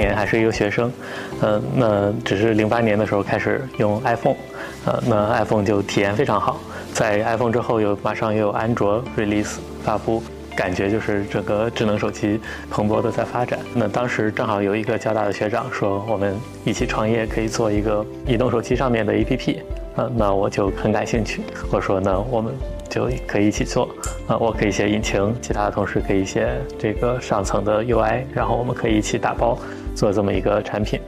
年还是一个学生，呃，那只是零八年的时候开始用 iPhone，呃，那 iPhone 就体验非常好，在 iPhone 之后又马上又有安卓 release 发布。感觉就是整个智能手机蓬勃的在发展。那当时正好有一个交大的学长说，我们一起创业可以做一个移动手机上面的 APP。嗯，那我就很感兴趣。我说，那我们就可以一起做。啊，我可以写引擎，其他的同事可以写这个上层的 UI，然后我们可以一起打包。做这么一个产品，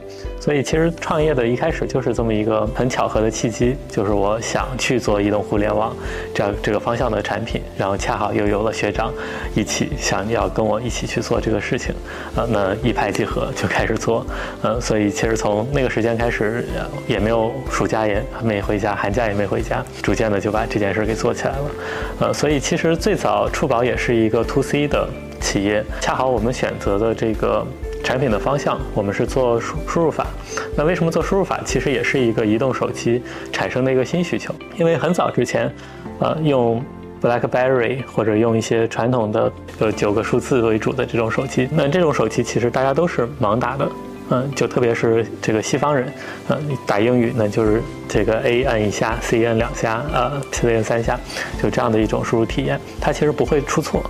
所以其实创业的一开始就是这么一个很巧合的契机，就是我想去做移动互联网这样这个方向的产品，然后恰好又有了学长一起想要跟我一起去做这个事情，啊，那一拍即合就开始做，呃，所以其实从那个时间开始也没有暑假也没回家，寒假也没回家，逐渐的就把这件事给做起来了，呃，所以其实最早触宝也是一个 to C 的企业，恰好我们选择的这个。产品的方向，我们是做输输入法。那为什么做输入法？其实也是一个移动手机产生的一个新需求。因为很早之前，呃，用 BlackBerry 或者用一些传统的有九个数字为主的这种手机，那这种手机其实大家都是盲打的。嗯，就特别是这个西方人，嗯，打英语呢就是这个 A 按一下，C 按两下，呃，C 按三下，就这样的一种输入体验，它其实不会出错。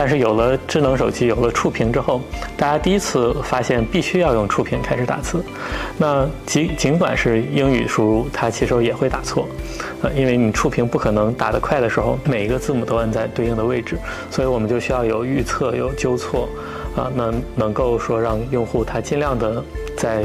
但是有了智能手机，有了触屏之后，大家第一次发现必须要用触屏开始打字。那尽尽管是英语输入，它其实也会打错，呃，因为你触屏不可能打得快的时候，每一个字母都按在对应的位置，所以我们就需要有预测，有纠错，啊，能能够说让用户他尽量的在。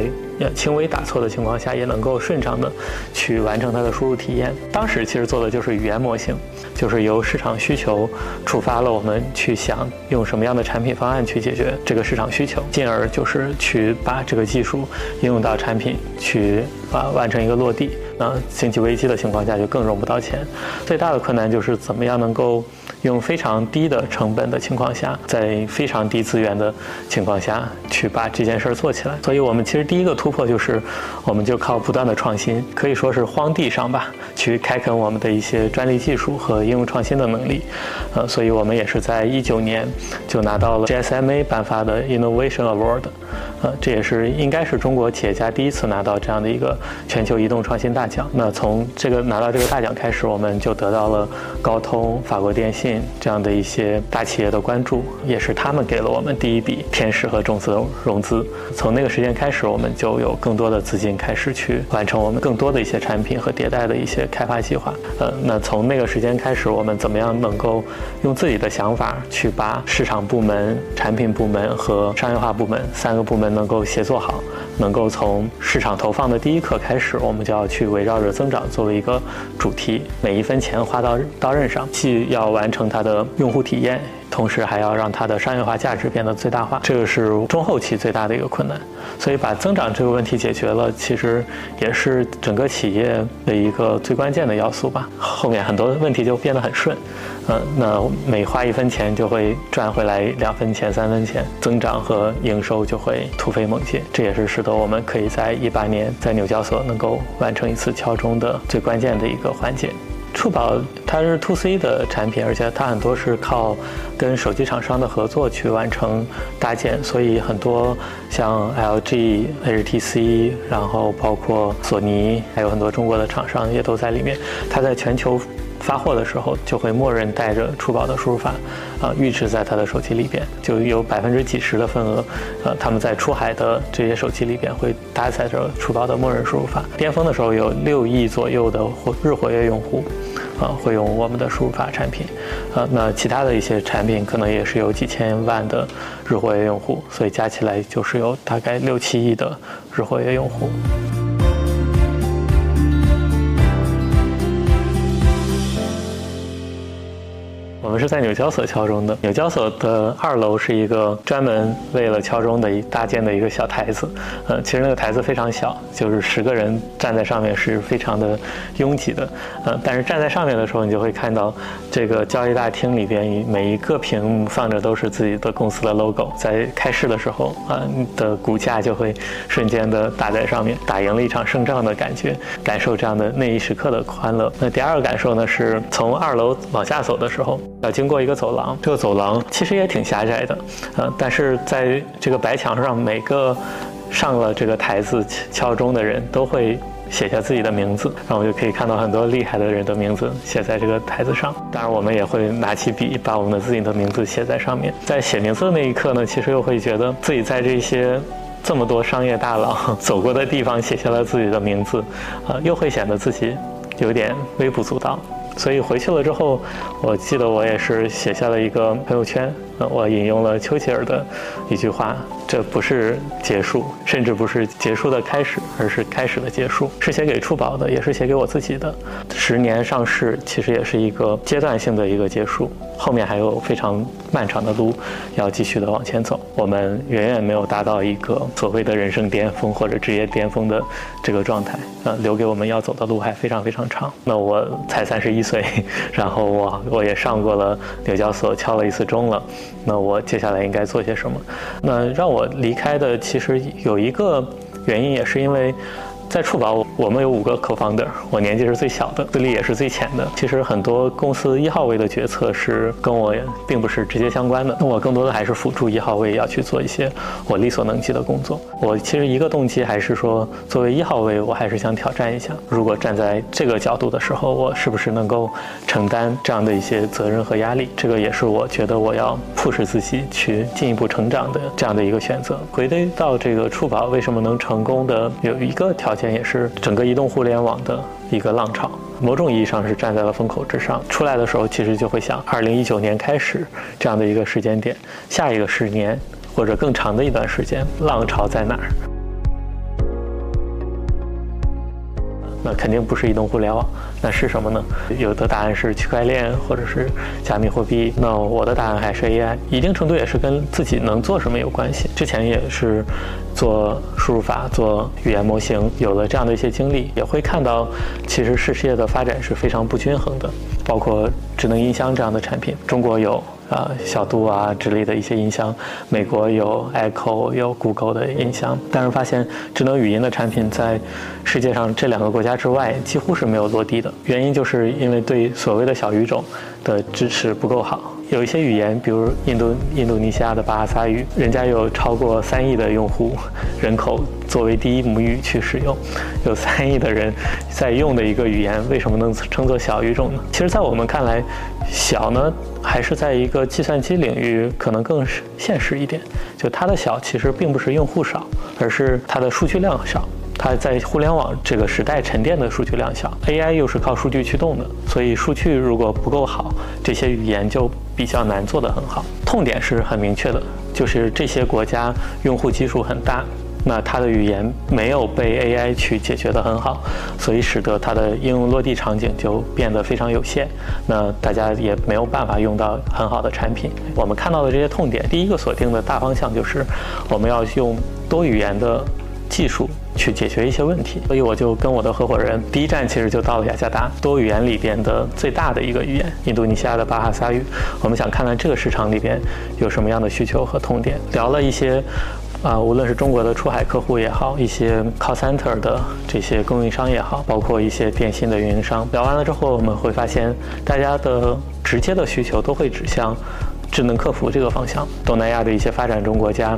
轻微打错的情况下，也能够顺畅的去完成它的输入体验。当时其实做的就是语言模型，就是由市场需求触发了我们去想用什么样的产品方案去解决这个市场需求，进而就是去把这个技术应用到产品去啊完成一个落地。那经济危机的情况下就更融不到钱。最大的困难就是怎么样能够。用非常低的成本的情况下，在非常低资源的情况下去把这件事儿做起来。所以我们其实第一个突破就是，我们就靠不断的创新，可以说是荒地上吧，去开垦我们的一些专利技术和应用创新的能力。呃，所以我们也是在一九年就拿到了 GSMA 颁发的 Innovation Award。呃，这也是应该是中国企业家第一次拿到这样的一个全球移动创新大奖。那从这个拿到这个大奖开始，我们就得到了高通、法国电信这样的一些大企业的关注，也是他们给了我们第一笔天使和种子融资。从那个时间开始，我们就有更多的资金开始去完成我们更多的一些产品和迭代的一些开发计划。呃，那从那个时间开始，我们怎么样能够用自己的想法去把市场部门、产品部门和商业化部门三个部门。能够协作好，能够从市场投放的第一刻开始，我们就要去围绕着增长作为一个主题，每一分钱花到刀刃上，既要完成它的用户体验。同时还要让它的商业化价值变得最大化，这个是中后期最大的一个困难。所以把增长这个问题解决了，其实也是整个企业的一个最关键的要素吧。后面很多问题就变得很顺，嗯，那每花一分钱就会赚回来两分钱、三分钱，增长和营收就会突飞猛进。这也是使得我们可以在一八年在纽交所能够完成一次敲钟的最关键的一个环节。触宝它是 to C 的产品，而且它很多是靠跟手机厂商的合作去完成搭建，所以很多像 LG、HTC，然后包括索尼，还有很多中国的厂商也都在里面。它在全球发货的时候，就会默认带着触宝的输入法，啊，预置在他的手机里边，就有百分之几十的份额，呃，他们在出海的这些手机里边会搭载着触宝的默认输入法。巅峰的时候有六亿左右的活日活跃用户。啊，会用我们的输入法产品，啊，那其他的一些产品可能也是有几千万的日活跃用户，所以加起来就是有大概六七亿的日活跃用户。我们是在纽交所敲钟的。纽交所的二楼是一个专门为了敲钟的一搭建的一个小台子。呃，其实那个台子非常小，就是十个人站在上面是非常的拥挤的。呃，但是站在上面的时候，你就会看到这个交易大厅里边每一个屏幕放着都是自己的公司的 logo。在开市的时候，啊，的股价就会瞬间的打在上面，打赢了一场胜仗的感觉，感受这样的那一时刻的欢乐。那第二个感受呢，是从二楼往下走的时候。要经过一个走廊，这个走廊其实也挺狭窄的，呃，但是在这个白墙上，每个上了这个台子敲钟的人都会。写下自己的名字，然后我就可以看到很多厉害的人的名字写在这个台子上。当然，我们也会拿起笔，把我们的自己的名字写在上面。在写名字的那一刻呢，其实又会觉得自己在这些这么多商业大佬 走过的地方写下了自己的名字，呃，又会显得自己有点微不足道。所以回去了之后，我记得我也是写下了一个朋友圈，我引用了丘吉尔的一句话。这不是结束，甚至不是结束的开始，而是开始的结束。是写给初宝的，也是写给我自己的。十年上市，其实也是一个阶段性的一个结束，后面还有非常漫长的路要继续的往前走。我们远远没有达到一个所谓的人生巅峰或者职业巅峰的这个状态。呃，留给我们要走的路还非常非常长。那我才三十一岁，然后我我也上过了纽交所，敲了一次钟了。那我接下来应该做些什么？那让我离开的其实有一个原因，也是因为。在触宝，我们有五个 co-founder，我年纪是最小的，资历也是最浅的。其实很多公司一号位的决策是跟我并不是直接相关的，那我更多的还是辅助一号位要去做一些我力所能及的工作。我其实一个动机还是说，作为一号位，我还是想挑战一下，如果站在这个角度的时候，我是不是能够承担这样的一些责任和压力？这个也是我觉得我要迫使自己去进一步成长的这样的一个选择。回归到这个触宝为什么能成功的有一个条件。也是整个移动互联网的一个浪潮，某种意义上是站在了风口之上。出来的时候，其实就会想，二零一九年开始这样的一个时间点，下一个十年或者更长的一段时间，浪潮在哪儿？那肯定不是移动互联网，那是什么呢？有的答案是区块链，或者是加密货币。那我的答案还是 AI，一定程度也是跟自己能做什么有关系。之前也是做输入法、做语言模型，有了这样的一些经历，也会看到其实世界的发展是非常不均衡的。包括智能音箱这样的产品，中国有。啊，小度啊之类的一些音箱，美国有 Echo，有 Google 的音箱，但是发现智能语音的产品在世界上这两个国家之外几乎是没有落地的。原因就是因为对所谓的小语种的支持不够好。有一些语言，比如印度印度尼西亚的巴哈萨语，人家有超过三亿的用户人口作为第一母语去使用，有三亿的人在用的一个语言，为什么能称作小语种呢？其实，在我们看来，小呢还是在一个计算机领域可能更现实一点。就它的小，其实并不是用户少，而是它的数据量少。它在互联网这个时代沉淀的数据量小，AI 又是靠数据驱动的，所以数据如果不够好，这些语言就比较难做得很好。痛点是很明确的，就是这些国家用户基数很大，那它的语言没有被 AI 去解决得很好，所以使得它的应用落地场景就变得非常有限。那大家也没有办法用到很好的产品。我们看到的这些痛点，第一个锁定的大方向就是我们要用多语言的技术。去解决一些问题，所以我就跟我的合伙人，第一站其实就到了雅加达，多语言里边的最大的一个语言，印度尼西亚的巴哈萨语。我们想看看这个市场里边有什么样的需求和痛点，聊了一些，啊，无论是中国的出海客户也好，一些 call center 的这些供应商也好，包括一些电信的运营商。聊完了之后，我们会发现，大家的直接的需求都会指向智能客服这个方向。东南亚的一些发展中国家。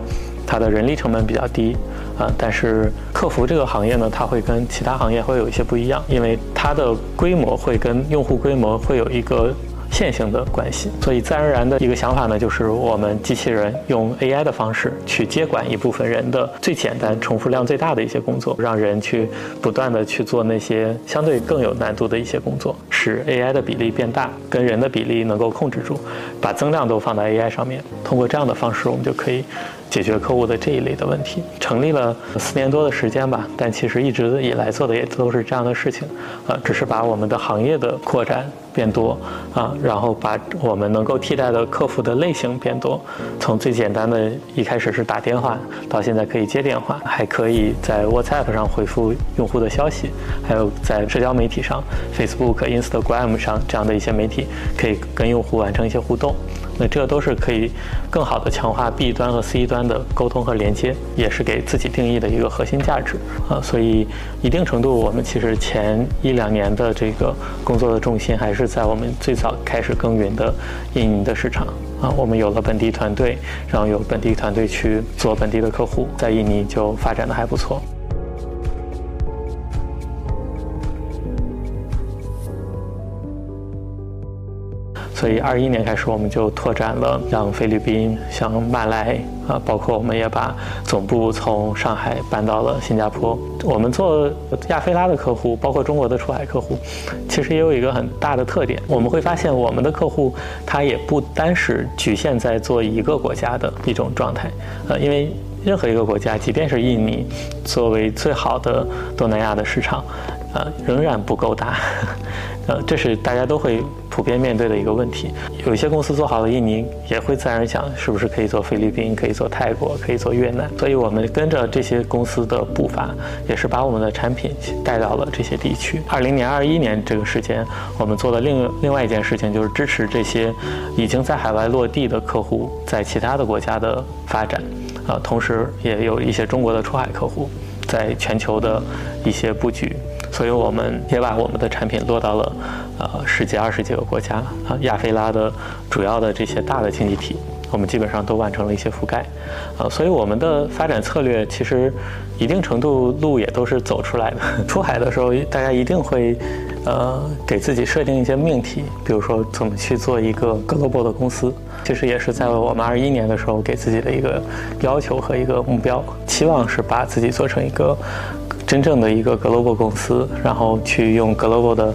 它的人力成本比较低，啊，但是客服这个行业呢，它会跟其他行业会有一些不一样，因为它的规模会跟用户规模会有一个。线性的关系，所以自然而然的一个想法呢，就是我们机器人用 AI 的方式去接管一部分人的最简单、重复量最大的一些工作，让人去不断的去做那些相对更有难度的一些工作，使 AI 的比例变大，跟人的比例能够控制住，把增量都放在 AI 上面。通过这样的方式，我们就可以解决客户的这一类的问题。成立了四年多的时间吧，但其实一直以来做的也都是这样的事情，呃，只是把我们的行业的扩展。变多啊，然后把我们能够替代的客服的类型变多，从最简单的一开始是打电话，到现在可以接电话，还可以在 WhatsApp 上回复用户的消息，还有在社交媒体上，Facebook、Instagram 上这样的一些媒体，可以跟用户完成一些互动。那这都是可以更好的强化 B 端和 C 端的沟通和连接，也是给自己定义的一个核心价值啊。所以一定程度，我们其实前一两年的这个工作的重心还是在我们最早开始耕耘的印尼的市场啊，我们有了本地团队，然后有本地团队去做本地的客户，在印尼就发展的还不错。所以，二一年开始，我们就拓展了像菲律宾、像马来啊，包括我们也把总部从上海搬到了新加坡。我们做亚非拉的客户，包括中国的出海客户，其实也有一个很大的特点。我们会发现，我们的客户他也不单是局限在做一个国家的一种状态，呃，因为任何一个国家，即便是印尼，作为最好的东南亚的市场，呃，仍然不够大。呃，这是大家都会普遍面对的一个问题。有一些公司做好了印尼，也会自然想，是不是可以做菲律宾，可以做泰国，可以做越南。所以我们跟着这些公司的步伐，也是把我们的产品带到了这些地区。二零年、二一年这个时间，我们做的另另外一件事情，就是支持这些已经在海外落地的客户在其他的国家的发展。啊，同时也有一些中国的出海客户在全球的一些布局。所以我们也把我们的产品落到了，呃，十几、二十几个国家啊，亚非拉的主要的这些大的经济体，我们基本上都完成了一些覆盖，啊，所以我们的发展策略其实一定程度路也都是走出来的。出海的时候，大家一定会，呃，给自己设定一些命题，比如说怎么去做一个 global 的公司，其实也是在我们二一年的时候给自己的一个要求和一个目标，期望是把自己做成一个。真正的一个 global 公司，然后去用 global 的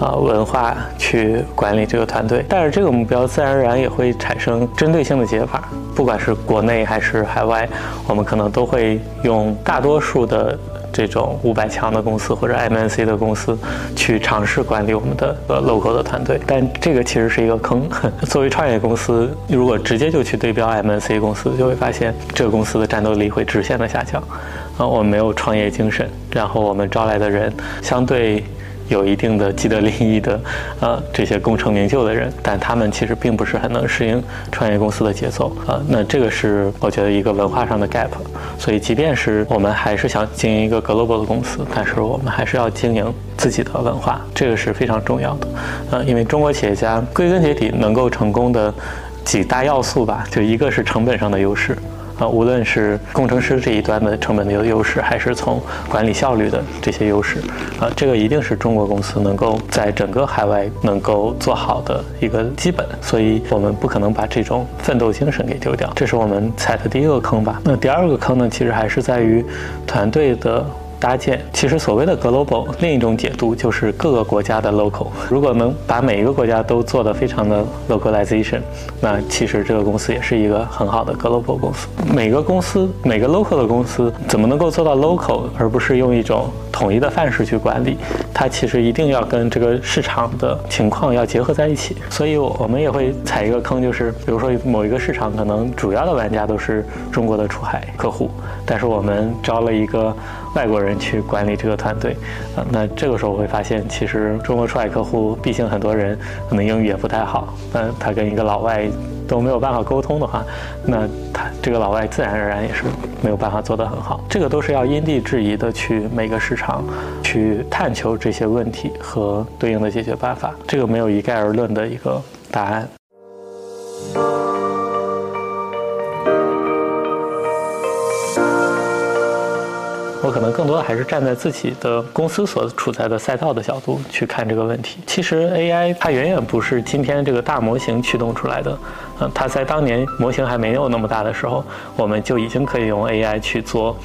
呃文化去管理这个团队，但是这个目标自然而然也会产生针对性的解法，不管是国内还是海外，我们可能都会用大多数的这种五百强的公司或者 MNC 的公司去尝试管理我们的呃 local 的团队，但这个其实是一个坑。作为创业公司，如果直接就去对标 MNC 公司，就会发现这个公司的战斗力会直线的下降。啊，我们没有创业精神，然后我们招来的人相对有一定的既得利益的，呃，这些功成名就的人，但他们其实并不是很能适应创业公司的节奏啊。那这个是我觉得一个文化上的 gap。所以，即便是我们还是想经营一个 global 的公司，但是我们还是要经营自己的文化，这个是非常重要的。呃，因为中国企业家归根结底能够成功的几大要素吧，就一个是成本上的优势。啊，无论是工程师这一端的成本的优势，还是从管理效率的这些优势，啊，这个一定是中国公司能够在整个海外能够做好的一个基本，所以我们不可能把这种奋斗精神给丢掉，这是我们踩的第一个坑吧。那第二个坑呢，其实还是在于团队的。搭建其实所谓的 global，另一种解读就是各个国家的 local。如果能把每一个国家都做得非常的 localization，那其实这个公司也是一个很好的 global 公司。每个公司每个 local 的公司怎么能够做到 local，而不是用一种统一的范式去管理？它其实一定要跟这个市场的情况要结合在一起。所以，我们也会踩一个坑，就是比如说某一个市场可能主要的玩家都是中国的出海客户，但是我们招了一个。外国人去管理这个团队，啊，那这个时候会发现，其实中国出海客户，毕竟很多人可能英语也不太好，那他跟一个老外都没有办法沟通的话，那他这个老外自然而然也是没有办法做得很好。这个都是要因地制宜的去每个市场去探求这些问题和对应的解决办法，这个没有一概而论的一个答案。我可能更多的还是站在自己的公司所处在的赛道的角度去看这个问题。其实 AI 它远远不是今天这个大模型驱动出来的，嗯，它在当年模型还没有那么大的时候，我们就已经可以用 AI 去做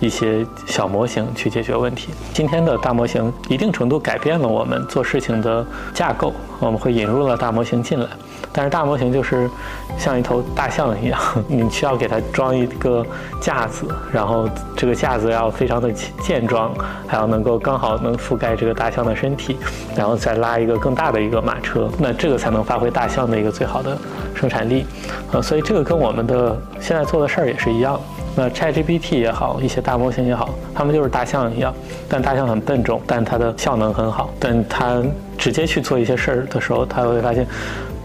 一些小模型去解决问题。今天的大模型一定程度改变了我们做事情的架构，我们会引入了大模型进来。但是大模型就是像一头大象一样，你需要给它装一个架子，然后这个架子要非常的健壮，还要能够刚好能覆盖这个大象的身体，然后再拉一个更大的一个马车，那这个才能发挥大象的一个最好的生产力。呃，所以这个跟我们的现在做的事儿也是一样。那 ChatGPT 也好，一些大模型也好，它们就是大象一样，但大象很笨重，但它的效能很好。但它直接去做一些事儿的时候，它会发现。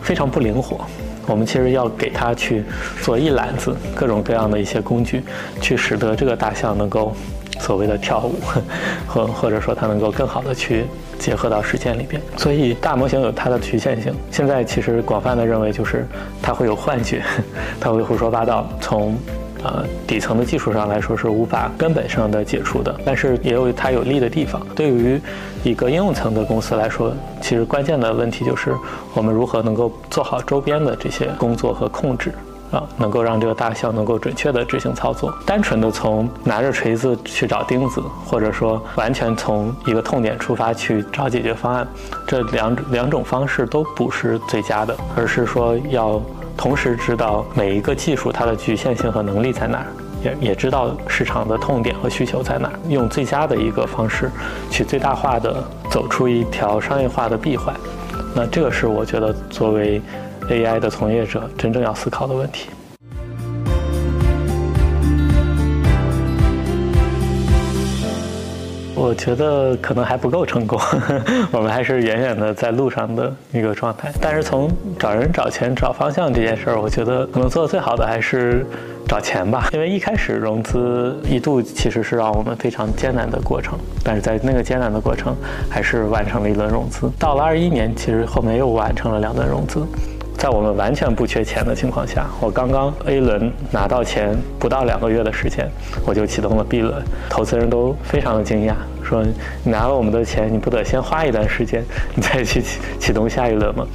非常不灵活，我们其实要给它去做一揽子各种各样的一些工具，去使得这个大象能够所谓的跳舞，或或者说它能够更好的去结合到实践里边。所以大模型有它的局限性。现在其实广泛的认为就是它会有幻觉，它会胡说八道。从呃，底层的技术上来说是无法根本上的解除的，但是也有它有利的地方。对于一个应用层的公司来说，其实关键的问题就是我们如何能够做好周边的这些工作和控制啊，能够让这个大象能够准确的执行操作。单纯的从拿着锤子去找钉子，或者说完全从一个痛点出发去找解决方案，这两两种方式都不是最佳的，而是说要。同时知道每一个技术它的局限性和能力在哪儿，也也知道市场的痛点和需求在哪儿，用最佳的一个方式去最大化的走出一条商业化的闭环。那这个是我觉得作为 AI 的从业者真正要思考的问题。我觉得可能还不够成功，我们还是远远的在路上的一个状态。但是从找人、找钱、找方向这件事儿，我觉得可能做的最好的还是找钱吧。因为一开始融资一度其实是让我们非常艰难的过程，但是在那个艰难的过程，还是完成了一轮融资。到了二一年，其实后面又完成了两轮融资。在我们完全不缺钱的情况下，我刚刚 A 轮拿到钱不到两个月的时间，我就启动了 B 轮，投资人都非常的惊讶。说你拿了我们的钱，你不得先花一段时间，你再去启启动下一轮吗？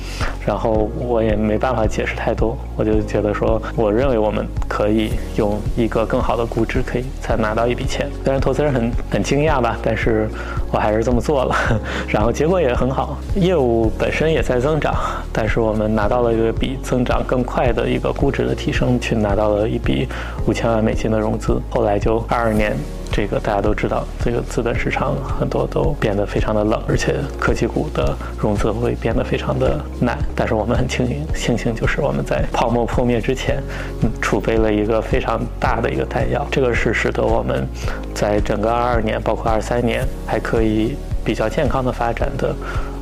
然后我也没办法解释太多，我就觉得说，我认为我们可以用一个更好的估值，可以才拿到一笔钱。虽然投资人很很惊讶吧，但是我还是这么做了。然后结果也很好，业务本身也在增长，但是我们拿到了一个比增长更快的一个估值的提升，去拿到了一笔五千万美金的融资。后来就二二年。这个大家都知道，这个资本市场很多都变得非常的冷，而且科技股的融资会变得非常的难。但是我们很庆幸，庆幸就是我们在泡沫破灭之前，嗯，储备了一个非常大的一个弹药。这个是使得我们在整个二二年，包括二三年，还可以比较健康的发展的。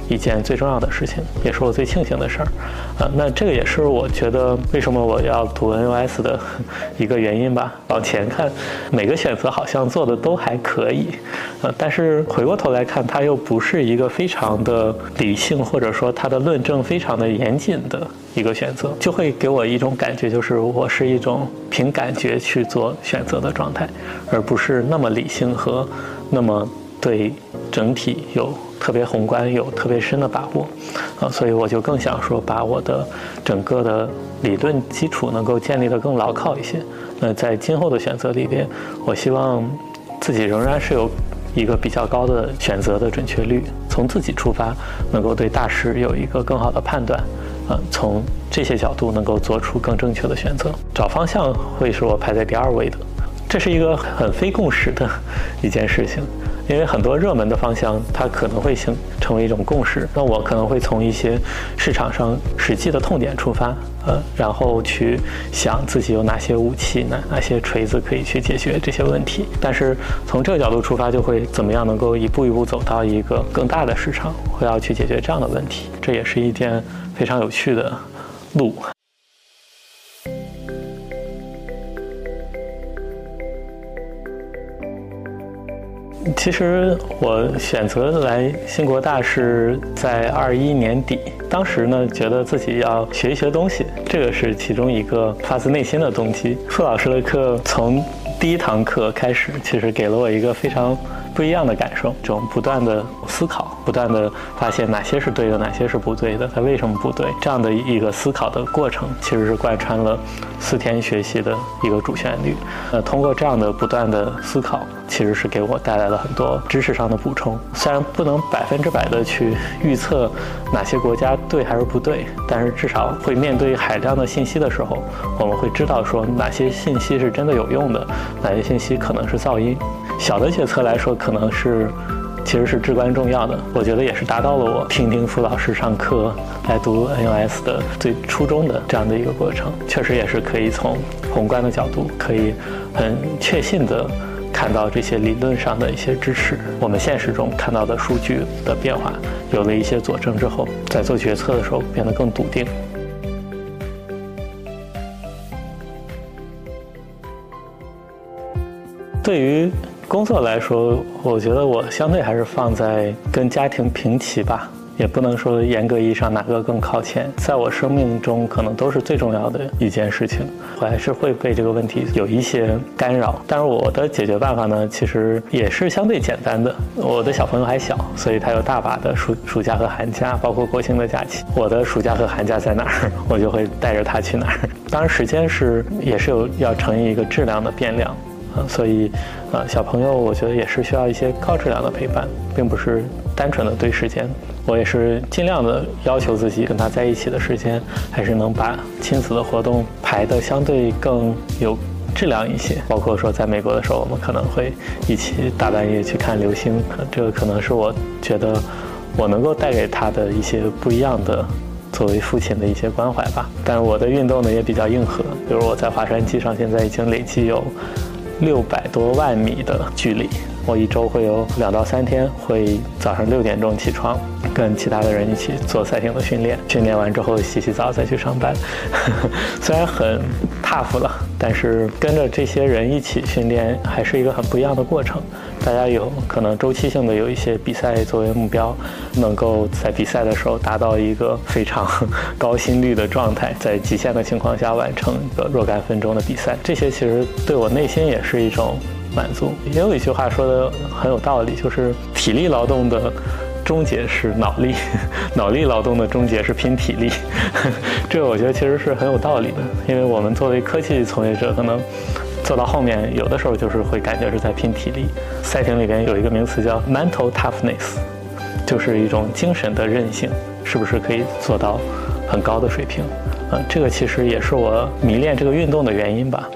一件最重要的事情，也是我最庆幸的事儿，啊，那这个也是我觉得为什么我要读 NUS 的 一个原因吧。往前看，每个选择好像做的都还可以，呃，但是回过头来看，它又不是一个非常的理性，或者说它的论证非常的严谨的一个选择，就会给我一种感觉，就是我是一种凭感觉去做选择的状态，而不是那么理性和那么对整体有。特别宏观有特别深的把握，啊，所以我就更想说，把我的整个的理论基础能够建立得更牢靠一些。那在今后的选择里边，我希望自己仍然是有一个比较高的选择的准确率，从自己出发，能够对大师有一个更好的判断，啊，从这些角度能够做出更正确的选择。找方向会是我排在第二位的，这是一个很非共识的一件事情。因为很多热门的方向，它可能会形成为一种共识。那我可能会从一些市场上实际的痛点出发，呃，然后去想自己有哪些武器、哪哪些锤子可以去解决这些问题。但是从这个角度出发，就会怎么样能够一步一步走到一个更大的市场，会要去解决这样的问题。这也是一件非常有趣的路。其实我选择来新国大是在二一年底，当时呢觉得自己要学一学东西，这个是其中一个发自内心的动机。傅老师的课从第一堂课开始，其实给了我一个非常。不一样的感受，这种不断的思考，不断的发现哪些是对的，哪些是不对的，它为什么不对？这样的一个思考的过程，其实是贯穿了四天学习的一个主旋律。呃，通过这样的不断的思考，其实是给我带来了很多知识上的补充。虽然不能百分之百的去预测哪些国家对还是不对，但是至少会面对海量的信息的时候，我们会知道说哪些信息是真的有用的，哪些信息可能是噪音。小的决策来说，可能是其实是至关重要的。我觉得也是达到了我听听傅老师上课来读 NUS 的最初衷的这样的一个过程。确实也是可以从宏观的角度，可以很确信的看到这些理论上的一些支持。我们现实中看到的数据的变化，有了一些佐证之后，在做决策的时候变得更笃定。对于工作来说，我觉得我相对还是放在跟家庭平齐吧。也不能说严格意义上哪个更靠前，在我生命中可能都是最重要的一件事情，我还是会被这个问题有一些干扰。但是我的解决办法呢，其实也是相对简单的。我的小朋友还小，所以他有大把的暑暑假和寒假，包括国庆的假期。我的暑假和寒假在哪儿，我就会带着他去哪儿。当然，时间是也是有要乘以一个质量的变量。所以，呃，小朋友，我觉得也是需要一些高质量的陪伴，并不是单纯的对时间。我也是尽量的要求自己跟他在一起的时间，还是能把亲子的活动排的相对更有质量一些。包括说，在美国的时候，我们可能会一起大半夜去看流星，这个可能是我觉得我能够带给他的一些不一样的作为父亲的一些关怀吧。但我的运动呢也比较硬核，比如我在华山机上现在已经累计有。六百多万米的距离，我一周会有两到三天会早上六点钟起床，跟其他的人一起做赛艇的训练。训练完之后洗洗澡再去上班，虽然很 tough 了，但是跟着这些人一起训练还是一个很不一样的过程。大家有可能周期性的有一些比赛作为目标，能够在比赛的时候达到一个非常高心率的状态，在极限的情况下完成一个若干分钟的比赛，这些其实对我内心也是一种满足。也有一句话说的很有道理，就是体力劳动的终结是脑力，脑力劳动的终结是拼体力。这个我觉得其实是很有道理的，因为我们作为科技从业者，可能。做到后面，有的时候就是会感觉是在拼体力。赛艇里边有一个名词叫 mental toughness，就是一种精神的韧性，是不是可以做到很高的水平？嗯，这个其实也是我迷恋这个运动的原因吧。